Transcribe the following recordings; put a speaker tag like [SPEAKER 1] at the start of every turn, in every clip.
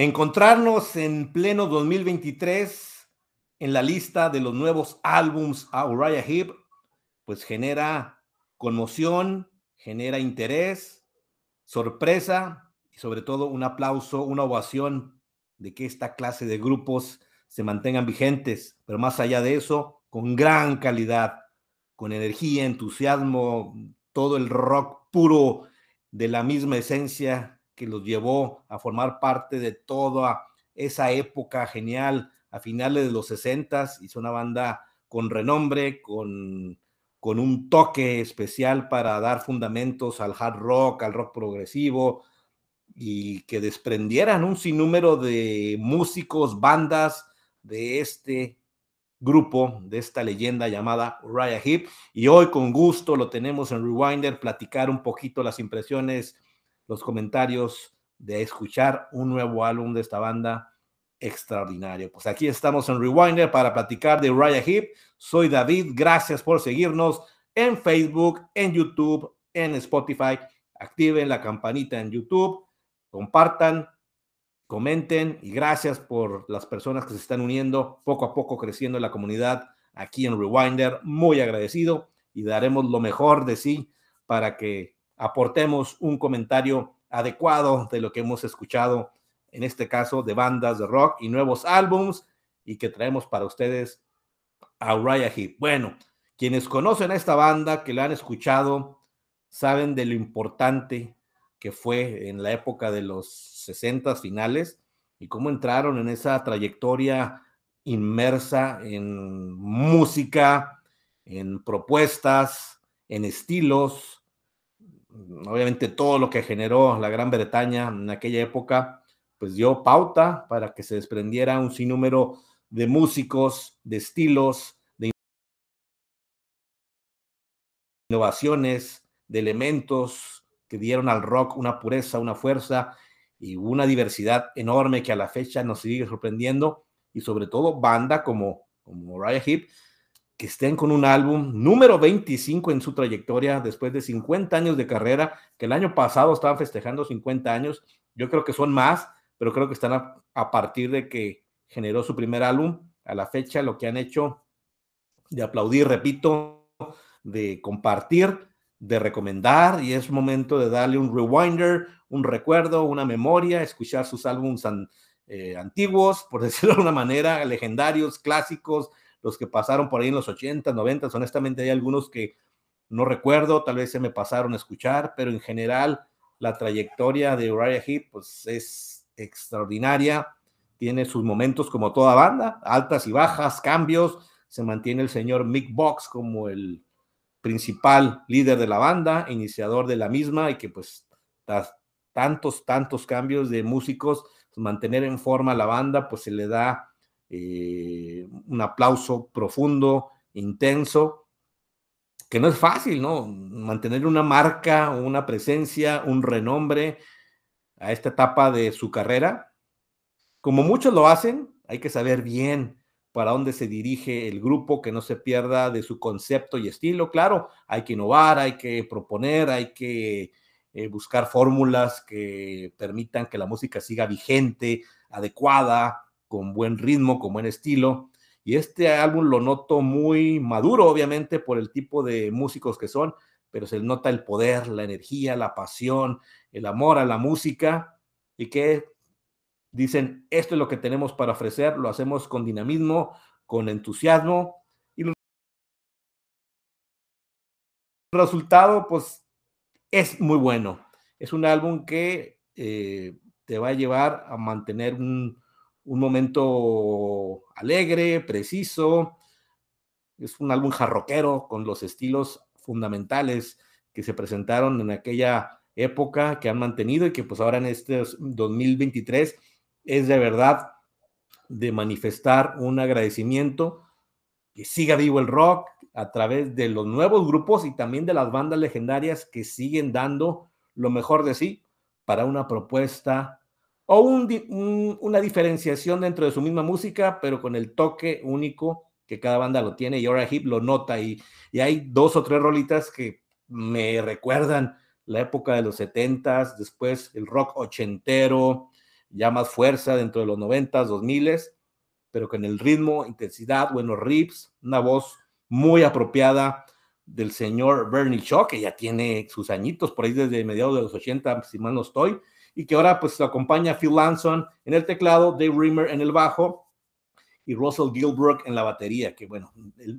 [SPEAKER 1] Encontrarnos en pleno 2023 en la lista de los nuevos álbums a Uriah Heep, pues genera conmoción, genera interés, sorpresa y sobre todo un aplauso, una ovación de que esta clase de grupos se mantengan vigentes, pero más allá de eso, con gran calidad, con energía, entusiasmo, todo el rock puro de la misma esencia que los llevó a formar parte de toda esa época genial a finales de los 60 hizo una banda con renombre, con, con un toque especial para dar fundamentos al hard rock, al rock progresivo y que desprendieran un sinnúmero de músicos, bandas de este grupo, de esta leyenda llamada Uriah Heep. Y hoy con gusto lo tenemos en Rewinder, platicar un poquito las impresiones los comentarios de escuchar un nuevo álbum de esta banda extraordinario. Pues aquí estamos en Rewinder para platicar de Raya Heep. Soy David, gracias por seguirnos en Facebook, en YouTube, en Spotify. Activen la campanita en YouTube, compartan, comenten y gracias por las personas que se están uniendo poco a poco creciendo la comunidad aquí en Rewinder. Muy agradecido y daremos lo mejor de sí para que aportemos un comentario adecuado de lo que hemos escuchado, en este caso de bandas de rock y nuevos álbums, y que traemos para ustedes a Uriah Heep. Bueno, quienes conocen a esta banda, que la han escuchado, saben de lo importante que fue en la época de los 60 finales y cómo entraron en esa trayectoria inmersa en música, en propuestas, en estilos, obviamente todo lo que generó la Gran Bretaña en aquella época, pues dio pauta para que se desprendiera un sinnúmero de músicos, de estilos, de innovaciones, de elementos que dieron al rock una pureza, una fuerza y una diversidad enorme que a la fecha nos sigue sorprendiendo y sobre todo banda como, como Raya Heep, que estén con un álbum número 25 en su trayectoria después de 50 años de carrera, que el año pasado estaban festejando 50 años, yo creo que son más, pero creo que están a, partir de que generó su primer álbum, a la fecha lo que han hecho de aplaudir, repito, de compartir, de recomendar, y es momento de darle un rewinder, un recuerdo, una memoria, escuchar sus álbumes eh, antiguos, por decirlo de una manera, legendarios, clásicos, los que pasaron por ahí en los 80, 90, honestamente hay algunos que no recuerdo, tal vez se me pasaron a escuchar, pero en general la trayectoria de Uriah Heep pues es extraordinaria, tiene sus momentos como toda banda, altas y bajas, cambios, se mantiene el señor Mick Box como el principal líder de la banda, iniciador de la misma y que pues tantos, tantos cambios de músicos, mantener en forma la banda, pues se le da eh, un aplauso profundo, intenso, que no es fácil, ¿no? Mantener una marca, una presencia, un renombre a esta etapa de su carrera. Como muchos lo hacen, hay que saber bien para dónde se dirige el grupo, que no se pierda de su concepto y estilo. Claro, hay que innovar, hay que proponer, hay que eh, buscar fórmulas que permitan que la música siga vigente, adecuada, con buen ritmo, con buen estilo. Y este álbum lo noto muy maduro, obviamente, por el tipo de músicos que son, pero se nota el poder, la energía, la pasión, el amor a la música y que dicen, esto es lo que tenemos para ofrecer, lo hacemos con dinamismo, con entusiasmo y el resultado, pues, es muy bueno. Es un álbum que eh, te va a llevar a mantener un, un momento alegre, preciso. Es un álbum jarroquero con los estilos fundamentales que se presentaron en aquella época, que han mantenido y que pues ahora en este 2023 es de verdad de manifestar un agradecimiento, que siga vivo el rock a través de los nuevos grupos y también de las bandas legendarias que siguen dando lo mejor de sí para una propuesta o una diferenciación dentro de su misma música, pero con el toque único que cada banda lo tiene y ahora Hip lo nota y, y hay dos o tres rolitas que me recuerdan la época de los setentas, después el rock ochentero, ya más fuerza dentro de los 90s, 2000 pero con el ritmo, intensidad, buenos riffs, una voz muy apropiada del señor Bernie Shaw, que ya tiene sus añitos por ahí desde mediados de los 80, si mal no estoy, y que ahora pues lo acompaña Phil Lanson en el teclado, Dave Rimmer en el bajo y Russell Gilbrook en la batería, que bueno,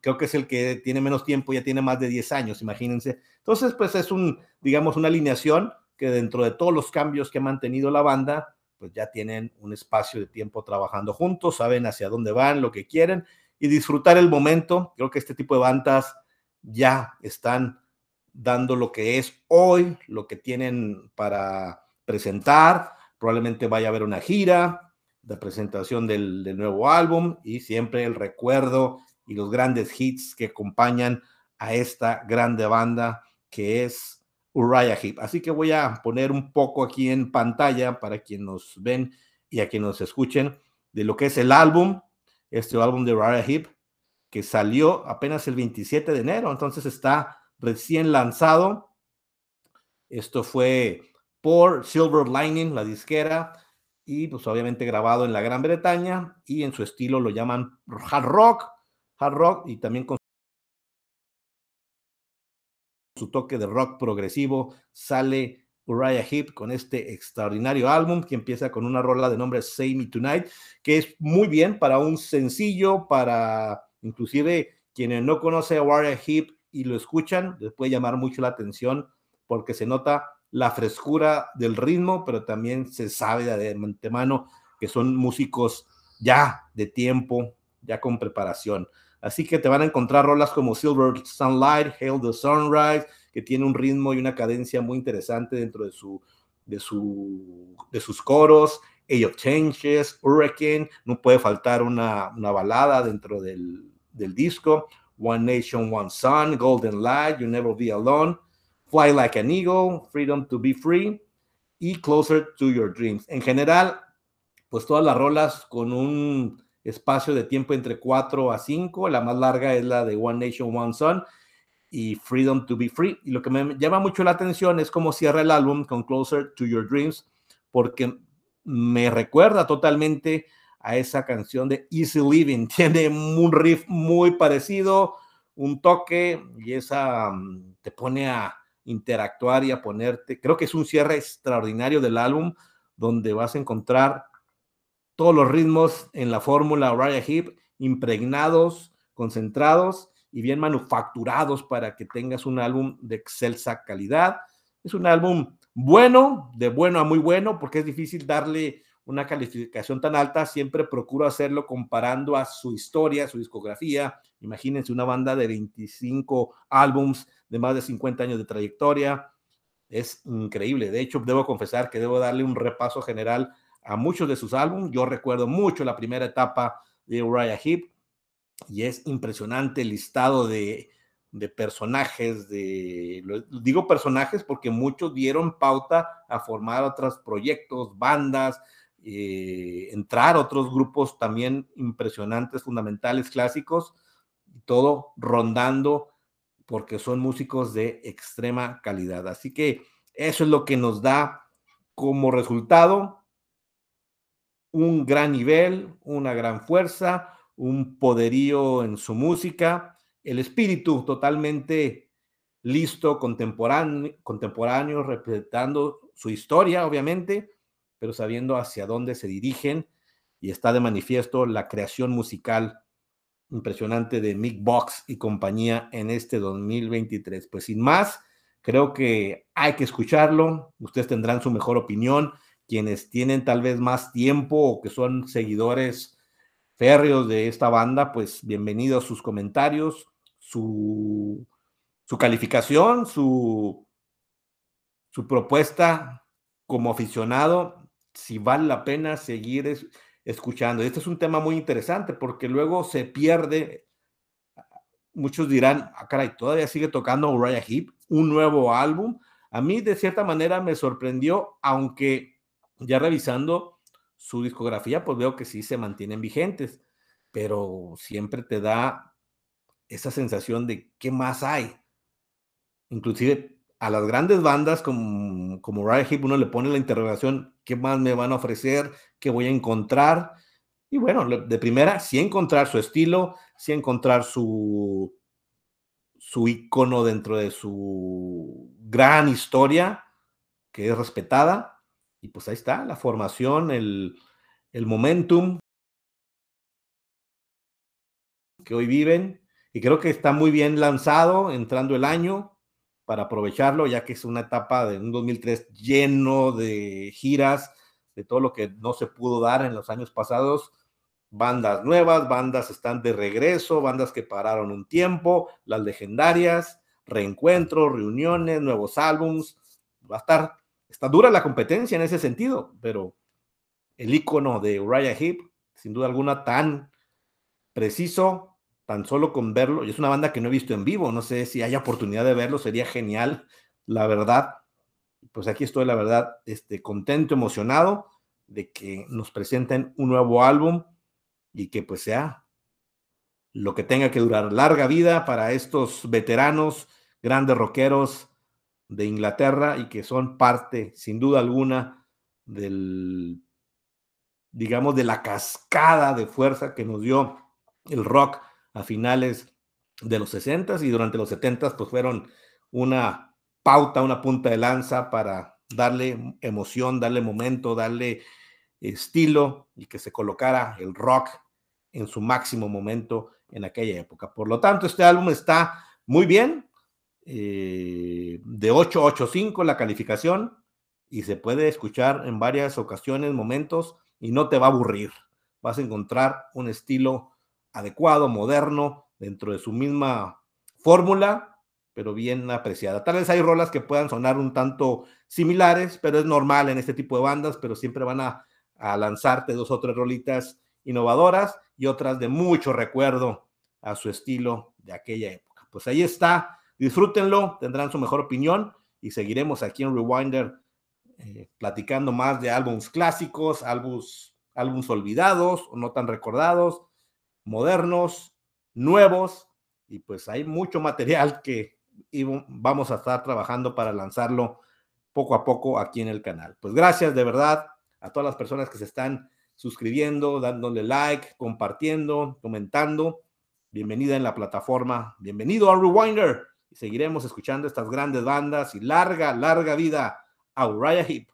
[SPEAKER 1] creo que es el que tiene menos tiempo, ya tiene más de 10 años, imagínense. Entonces, pues es un, digamos, una alineación que dentro de todos los cambios que ha mantenido la banda, pues ya tienen un espacio de tiempo trabajando juntos, saben hacia dónde van, lo que quieren y disfrutar el momento. Creo que este tipo de bandas ya están dando lo que es hoy, lo que tienen para presentar. Probablemente vaya a haber una gira de presentación del, nuevo álbum y siempre el recuerdo y los grandes hits que acompañan a esta grande banda que es Uriah Heep. Así que voy a poner un poco aquí en pantalla para quienes nos ven y a quienes nos escuchen de lo que es el álbum, este álbum de Uriah Heep que salió apenas el 27 de enero, entonces está recién lanzado. Esto fue por Silver Lining, la disquera, y pues obviamente grabado en la Gran Bretaña y en su estilo lo llaman hard rock, hard rock y también con su toque de rock progresivo sale Uriah Heep con este extraordinario álbum que empieza con una rola de nombre Say Me Tonight, que es muy bien para un sencillo, para Inclusive quienes no conocen a Warrior Heep y lo escuchan, les puede llamar mucho la atención porque se nota la frescura del ritmo, pero también se sabe de antemano que son músicos ya de tiempo, ya con preparación. Así que te van a encontrar rolas como Silver Sunlight, Hail the Sunrise, que tiene un ritmo y una cadencia muy interesante dentro de, su, de, su, de sus coros. Age of Changes, Hurricane, no puede faltar una, una balada dentro del, del disco, One Nation, One Sun, Golden Light, You Never Be Alone, Fly Like an Eagle, Freedom to Be Free y Closer to Your Dreams. En general, pues todas las rolas con un espacio de tiempo entre 4 a 5, la más larga es la de One Nation, One Sun y Freedom to Be Free. Y lo que me llama mucho la atención es cómo cierra el álbum con Closer to Your Dreams, porque me recuerda totalmente a esa canción de Easy Living. Tiene un riff muy parecido, un toque y esa mm, te pone a interactuar y a ponerte. Creo que es un cierre extraordinario del álbum donde vas a encontrar todos los ritmos en la fórmula Raya Heep impregnados, concentrados y bien manufacturados para que tengas un álbum de excelsa calidad. Es un álbum bueno, de bueno a muy bueno, porque es difícil darle una calificación tan alta, siempre procuro hacerlo comparando a su historia, su discografía. Imagínense una banda de 25 álbums de más de 50 años de trayectoria. Es increíble. De hecho, debo confesar que debo darle un repaso general a muchos de sus álbumes. Yo recuerdo mucho la primera etapa de Uriah Heep y es impresionante el listado de, de personajes, de, digo personajes porque muchos dieron pauta a formar otros proyectos, bandas, eh, entrar otros grupos también impresionantes, fundamentales, clásicos, todo rondando porque son músicos de extrema calidad. Así que eso es lo que nos da como resultado un gran nivel, una gran fuerza, un poderío en su música, el espíritu totalmente listo, contemporáneo, contemporáneo representando su historia, obviamente, pero sabiendo hacia dónde se dirigen y está de manifiesto la creación musical impresionante de Mick Box y compañía en este 2023. Pues sin más, creo que hay que escucharlo, ustedes tendrán su mejor opinión, quienes tienen tal vez más tiempo o que son seguidores férreos de esta banda, pues bienvenidos a sus comentarios, su, su calificación, su, su propuesta como aficionado. Si vale la pena seguir escuchando. Este es un tema muy interesante porque luego se pierde. Muchos dirán, ah, caray, todavía sigue tocando Uriah Heep, un nuevo álbum. A mí, de cierta manera, me sorprendió, aunque ya revisando su discografía, pues veo que sí se mantienen vigentes, pero siempre te da esa sensación de qué más hay. Inclusive a las grandes bandas como, como Riot Hip uno le pone la interrogación, ¿qué más me van a ofrecer? ¿Qué voy a encontrar? Y bueno, de primera, sí encontrar su estilo, sí encontrar su, su icono dentro de su gran historia, que es respetada. Y pues ahí está, la formación, el, el momentum que hoy viven. Y creo que está muy bien lanzado entrando el año para aprovecharlo, ya que es una etapa de un 2003 lleno de giras, de todo lo que no se pudo dar en los años pasados bandas nuevas, bandas están de regreso, bandas que pararon un tiempo, las legendarias, reencuentros, reuniones, nuevos álbums. Va a estar, está dura la competencia en ese sentido, pero el icono de Uriah Heep, sin duda alguna, tan preciso, tan solo con verlo, y es una banda que no he visto en vivo, no sé si hay oportunidad de verlo, sería genial, la verdad. Pues aquí estoy, la verdad, este, contento, emocionado de que nos presenten un nuevo álbum y que pues sea lo que tenga que durar. Larga vida para estos veteranos, grandes rockeros de Inglaterra y que son parte, sin duda alguna, del, digamos, de la cascada de fuerza que nos dio el rock a finales de los 60 y durante los 70 pues fueron una pauta, una punta de lanza para darle emoción, darle momento, darle estilo y que se colocara el rock en su máximo momento en aquella época. Por lo tanto, este álbum está muy bien, eh, de 885 la calificación y se puede escuchar en varias ocasiones, momentos y no te va a aburrir. Vas a encontrar un estilo adecuado, moderno, dentro de su misma fórmula, pero bien apreciada. Tal vez hay rolas que puedan sonar un tanto similares, pero es normal en este tipo de bandas, pero siempre van a a lanzarte dos o tres rolitas innovadoras y otras de mucho recuerdo a su estilo de aquella época. Pues ahí está, disfrútenlo, tendrán su mejor opinión y seguiremos aquí en Rewinder eh, platicando más de álbumes clásicos, álbumes, álbumes olvidados o no tan recordados, modernos, nuevos y pues hay mucho material que vamos a estar trabajando para lanzarlo poco a poco aquí en el canal. Pues gracias de verdad a todas las personas que se están suscribiendo, dándole like, compartiendo, comentando. Bienvenida en la plataforma. Bienvenido a Rewinder. Seguiremos escuchando estas grandes bandas y larga, larga vida a Uriah Heep.